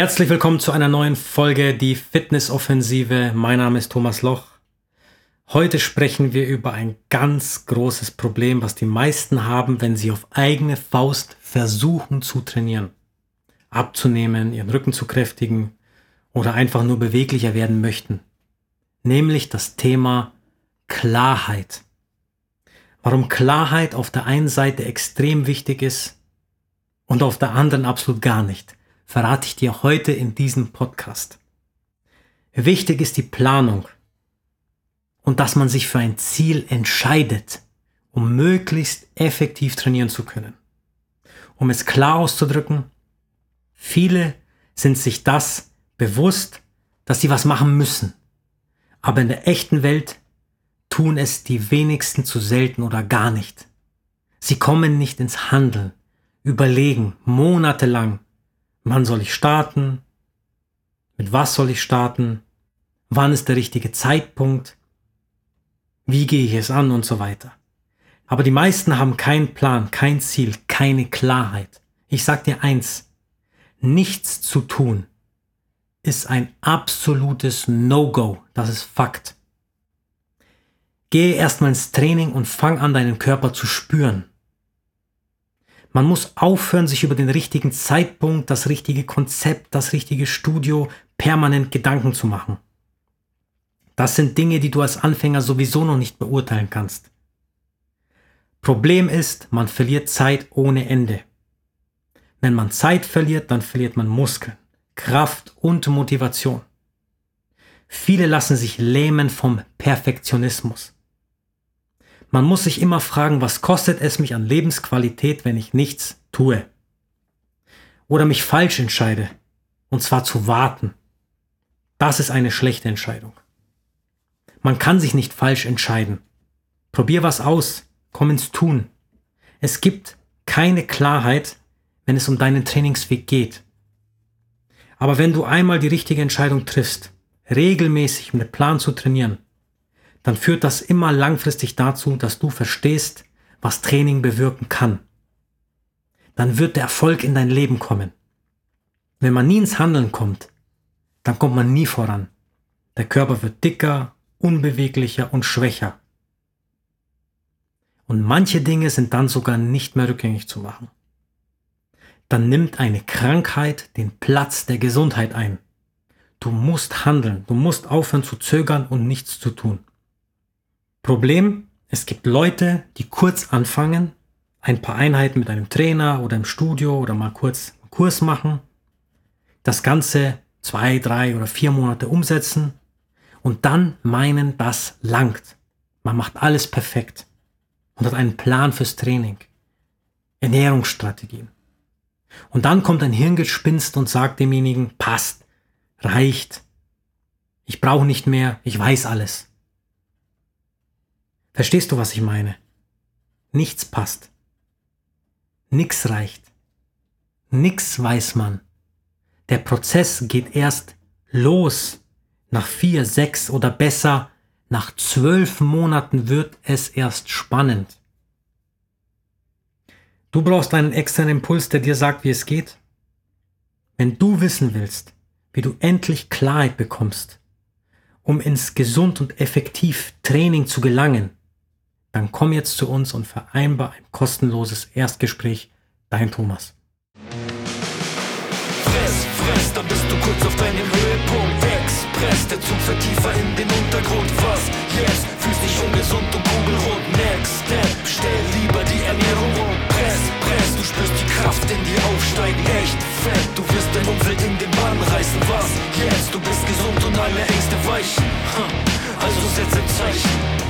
Herzlich willkommen zu einer neuen Folge, die Fitnessoffensive. Mein Name ist Thomas Loch. Heute sprechen wir über ein ganz großes Problem, was die meisten haben, wenn sie auf eigene Faust versuchen zu trainieren, abzunehmen, ihren Rücken zu kräftigen oder einfach nur beweglicher werden möchten. Nämlich das Thema Klarheit. Warum Klarheit auf der einen Seite extrem wichtig ist und auf der anderen absolut gar nicht verrate ich dir heute in diesem Podcast. Wichtig ist die Planung und dass man sich für ein Ziel entscheidet, um möglichst effektiv trainieren zu können. Um es klar auszudrücken, viele sind sich das bewusst, dass sie was machen müssen. Aber in der echten Welt tun es die wenigsten zu selten oder gar nicht. Sie kommen nicht ins Handeln, überlegen monatelang, Wann soll ich starten? Mit was soll ich starten? Wann ist der richtige Zeitpunkt? Wie gehe ich es an und so weiter. Aber die meisten haben keinen Plan, kein Ziel, keine Klarheit. Ich sag dir eins, nichts zu tun ist ein absolutes No-Go. Das ist Fakt. Gehe erstmal ins Training und fang an, deinen Körper zu spüren. Man muss aufhören, sich über den richtigen Zeitpunkt, das richtige Konzept, das richtige Studio permanent Gedanken zu machen. Das sind Dinge, die du als Anfänger sowieso noch nicht beurteilen kannst. Problem ist, man verliert Zeit ohne Ende. Wenn man Zeit verliert, dann verliert man Muskeln, Kraft und Motivation. Viele lassen sich lähmen vom Perfektionismus. Man muss sich immer fragen, was kostet es mich an Lebensqualität, wenn ich nichts tue? Oder mich falsch entscheide, und zwar zu warten. Das ist eine schlechte Entscheidung. Man kann sich nicht falsch entscheiden. Probier was aus, komm ins Tun. Es gibt keine Klarheit, wenn es um deinen Trainingsweg geht. Aber wenn du einmal die richtige Entscheidung triffst, regelmäßig mit Plan zu trainieren, dann führt das immer langfristig dazu, dass du verstehst, was Training bewirken kann. Dann wird der Erfolg in dein Leben kommen. Wenn man nie ins Handeln kommt, dann kommt man nie voran. Der Körper wird dicker, unbeweglicher und schwächer. Und manche Dinge sind dann sogar nicht mehr rückgängig zu machen. Dann nimmt eine Krankheit den Platz der Gesundheit ein. Du musst handeln, du musst aufhören zu zögern und nichts zu tun. Problem, es gibt Leute, die kurz anfangen, ein paar Einheiten mit einem Trainer oder im Studio oder mal kurz einen Kurs machen, das Ganze zwei, drei oder vier Monate umsetzen und dann meinen, das langt. Man macht alles perfekt und hat einen Plan fürs Training, Ernährungsstrategien. Und dann kommt ein Hirngespinst und sagt demjenigen, passt, reicht, ich brauche nicht mehr, ich weiß alles. Verstehst du, was ich meine? Nichts passt. Nix reicht. Nix weiß man. Der Prozess geht erst los. Nach vier, sechs oder besser nach zwölf Monaten wird es erst spannend. Du brauchst einen externen Impuls, der dir sagt, wie es geht. Wenn du wissen willst, wie du endlich Klarheit bekommst, um ins gesund und effektiv Training zu gelangen, dann komm jetzt zu uns und vereinbar ein kostenloses Erstgespräch. Dein Thomas. Fress, fress, dann bist du kurz auf deinem Höhepunkt. Express, der Zug fährt tiefer in den Untergrund. Was jetzt? Fühlst dich ungesund und kugelrund. Next Step, stell lieber die Ernährung um. Press, press, du spürst die Kraft in dir aufsteigen. Echt fett, du wirst dein Umfeld in den Bann reißen. Was jetzt? Du bist gesund und alle Ängste weichen. Also setz ein Zeichen.